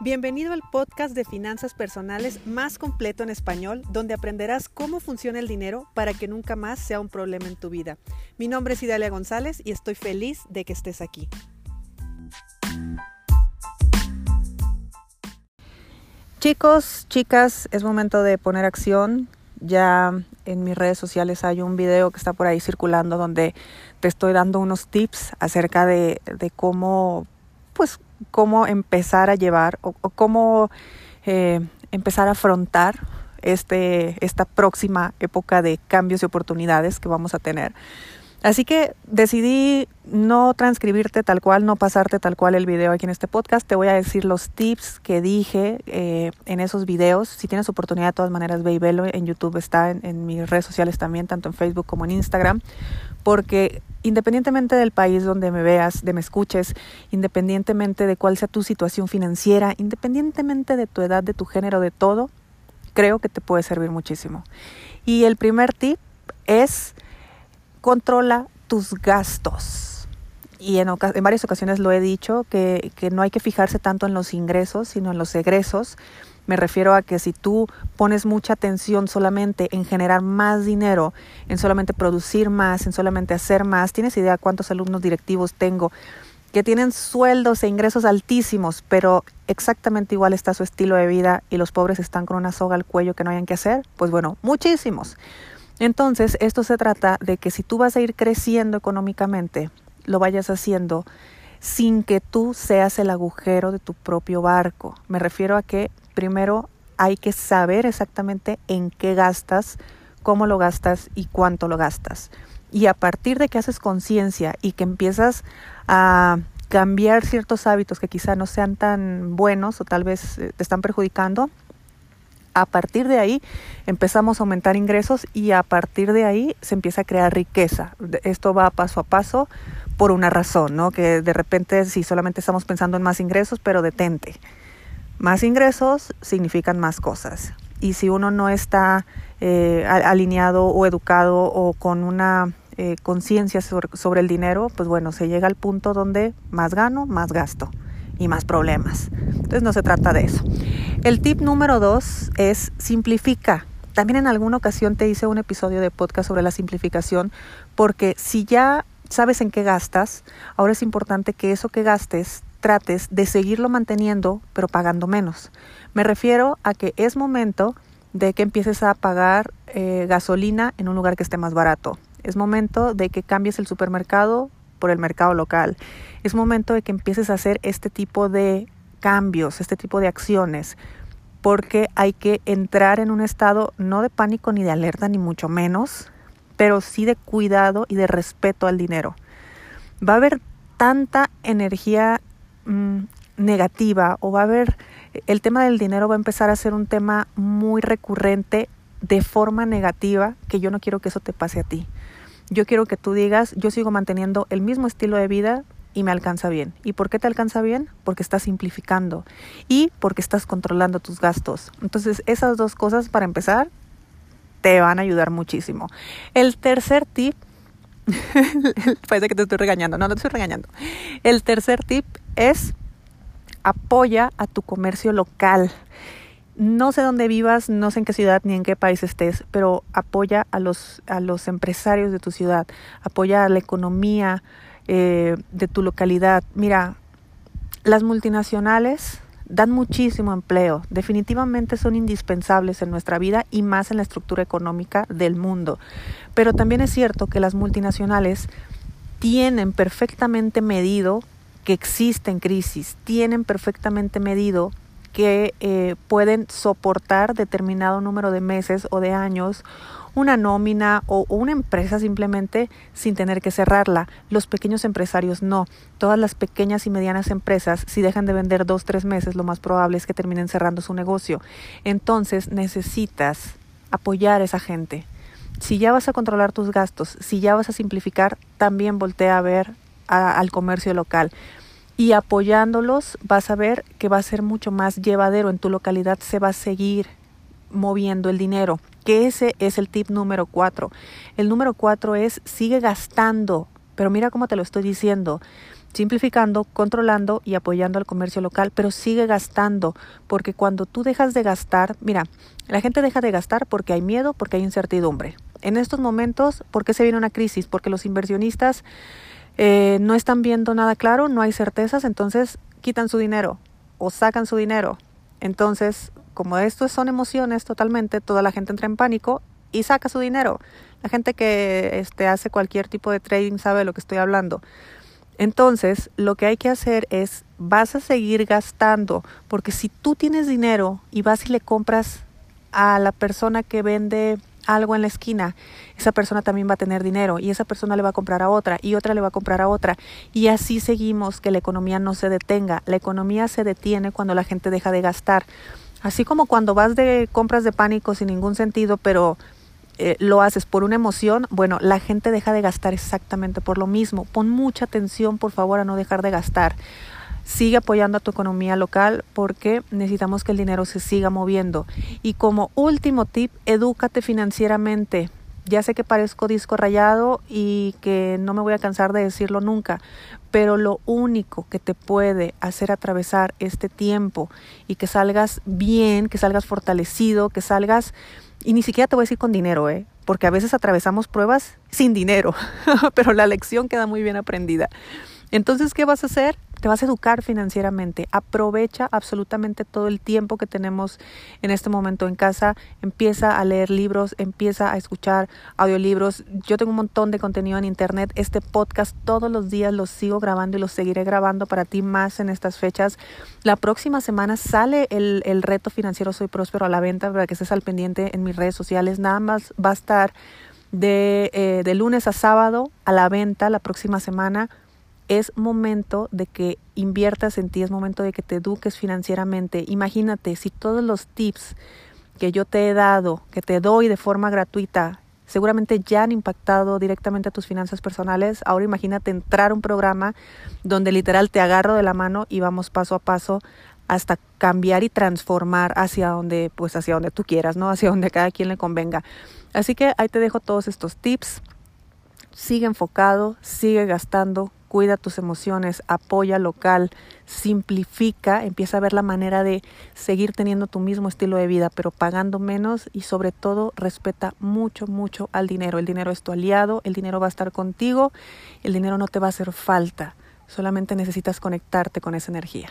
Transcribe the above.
Bienvenido al podcast de finanzas personales más completo en español, donde aprenderás cómo funciona el dinero para que nunca más sea un problema en tu vida. Mi nombre es Idalia González y estoy feliz de que estés aquí. Chicos, chicas, es momento de poner acción. Ya en mis redes sociales hay un video que está por ahí circulando donde te estoy dando unos tips acerca de, de cómo pues cómo empezar a llevar o, cómo eh, empezar a afrontar este, esta próxima época de cambios y oportunidades que vamos a tener. Así que decidí no transcribirte tal cual, no pasarte tal cual el video aquí en este podcast. Te voy a decir los tips que dije eh, en esos videos. Si tienes oportunidad, de todas maneras, ve y velo. En YouTube está, en, en mis redes sociales también, tanto en Facebook como en Instagram. Porque independientemente del país donde me veas, de me escuches, independientemente de cuál sea tu situación financiera, independientemente de tu edad, de tu género, de todo, creo que te puede servir muchísimo. Y el primer tip es controla tus gastos. Y en, varias ocasiones lo he dicho, que, que no hay que fijarse tanto en los ingresos, sino en los egresos me refiero a que si tú pones mucha atención solamente en generar más dinero, en solamente producir más, en solamente hacer más, tienes idea cuántos alumnos directivos tengo que tienen sueldos e ingresos altísimos, pero exactamente igual está su estilo de vida y los pobres están con una soga al cuello que no hayan que hacer, pues bueno, muchísimos. Entonces, esto se trata de que si tú vas a ir creciendo económicamente, lo vayas haciendo sin que tú seas el agujero de tu propio barco. Me refiero a que primero hay que saber exactamente en qué gastas, cómo lo gastas y cuánto lo gastas. Y a partir de que haces conciencia y que empiezas a cambiar ciertos hábitos que quizá no sean tan buenos o tal vez eh, te están perjudicando, a partir de ahí empezamos a aumentar ingresos y a partir de ahí se empieza a crear riqueza. Esto va paso a paso por una razón, ¿no? Que de repente si solamente estamos pensando en más ingresos, pero detente. Más ingresos significan más cosas. Y si uno no está eh, alineado o educado o con una eh, conciencia sobre, el dinero, pues bueno, se llega al punto donde más gano, más gasto y más problemas. Entonces no se trata de eso. El tip número dos es simplifica. También en alguna ocasión te hice un episodio de podcast sobre la simplificación, porque si ya sabes en qué gastas, ahora es importante que eso que gastes trates de seguirlo manteniendo, pero pagando menos. Me refiero a que es momento de que empieces a pagar eh, gasolina en un lugar que esté más barato. Es momento de que cambies el supermercado por el mercado local. Es momento de que empieces a hacer este tipo de cambios, este tipo de acciones, porque hay que entrar en un estado no de pánico ni de alerta, ni mucho menos, pero sí de cuidado y de respeto al dinero. Va a haber tanta energía Mm, negativa o va a haber, el tema del dinero va a empezar a ser un tema muy recurrente de forma negativa que yo no quiero que eso te pase a ti. Yo quiero que tú digas, yo sigo manteniendo el mismo estilo de vida y me alcanza bien. ¿Y por qué te alcanza bien? Porque estás simplificando y porque estás controlando tus gastos. Entonces, esas dos cosas para empezar te van a ayudar muchísimo. El tercer tip Parece que te estoy regañando. No, no te estoy regañando. El tercer tip es apoya a tu comercio local. No sé dónde vivas, no sé en qué ciudad ni en qué país estés, pero apoya a los, a los empresarios de tu ciudad, apoya a la economía eh, de tu localidad. Mira, las multinacionales dan muchísimo empleo, definitivamente son indispensables en nuestra vida y más en la estructura económica del mundo. Pero también es cierto que las multinacionales tienen perfectamente medido que existen crisis, tienen perfectamente medido que eh, pueden soportar determinado número de meses o de años una nómina o, una empresa simplemente sin tener que cerrarla. Los pequeños empresarios no. Todas las pequeñas y medianas empresas, si dejan de vender dos, tres meses, lo más probable es que terminen cerrando su negocio. Entonces necesitas apoyar a esa gente. Si ya vas a controlar tus gastos, si ya vas a simplificar, también voltea a ver al comercio local y apoyándolos vas a ver que va a ser mucho más llevadero en tu localidad, se va a seguir moviendo el dinero que ese es el tip número cuatro. El número cuatro es sigue gastando, pero mira cómo te lo estoy diciendo. simplificando, controlando y apoyando al comercio local, pero sigue gastando, porque cuando tú dejas de gastar, mira, la gente deja de gastar porque hay miedo, porque hay incertidumbre. En estos momentos, ¿por qué se viene una crisis? Porque los inversionistas eh, no están viendo nada claro, no hay certezas, entonces quitan su dinero o sacan su dinero. Entonces, como esto son emociones totalmente, toda la gente entra en pánico y saca su dinero. La gente que este, hace cualquier tipo de trading sabe de lo que estoy hablando. Entonces, lo que hay que hacer es, vas a seguir gastando, porque si tú tienes dinero y vas y le compras a la persona que vende algo en la esquina, esa persona también va a tener dinero y esa persona le va a comprar a otra y otra le va a comprar a otra y así seguimos que la economía no se detenga. La economía se detiene cuando la gente deja de gastar. Así como cuando vas de compras de pánico sin ningún sentido, pero eh, lo haces por una emoción, bueno, la gente deja de gastar exactamente por lo mismo. Pon mucha atención, por favor, a no dejar de gastar. Sigue apoyando a tu economía local porque necesitamos que el dinero se siga moviendo. Y como último tip, edúcate financieramente. Ya sé que parezco disco rayado y que no me voy a cansar de decirlo nunca, pero lo único que te puede hacer atravesar este tiempo y que salgas bien, que salgas fortalecido, que salgas, y ni siquiera te voy a decir con dinero, ¿eh? porque a veces atravesamos pruebas sin dinero, pero la lección queda muy bien aprendida. Entonces, ¿qué vas a hacer? Te vas a educar financieramente. Aprovecha absolutamente todo el tiempo que tenemos en este momento en casa. Empieza a leer libros, empieza a escuchar audiolibros. Yo tengo un montón de contenido en internet. Este podcast todos los días los sigo grabando y los seguiré grabando para ti más en estas fechas. La próxima semana sale el, el reto financiero Soy Próspero a la venta para que estés al pendiente en mis redes sociales. Nada más va a estar de, eh, de lunes a sábado a la venta la próxima semana es momento de que inviertas en ti, es momento de que te eduques financieramente. Imagínate si todos los tips que yo te he dado, que te doy de forma gratuita, seguramente ya han impactado directamente a tus finanzas personales. Ahora imagínate entrar a un programa donde literal te agarro de la mano y vamos paso a paso hasta cambiar y transformar hacia donde pues hacia donde tú quieras, ¿no? Hacia donde cada quien le convenga. Así que ahí te dejo todos estos tips. Sigue enfocado, sigue gastando, cuida tus emociones, apoya local, simplifica, empieza a ver la manera de seguir teniendo tu mismo estilo de vida, pero pagando menos y sobre todo respeta mucho, mucho al dinero. El dinero es tu aliado, el dinero va a estar contigo, el dinero no te va a hacer falta, solamente necesitas conectarte con esa energía.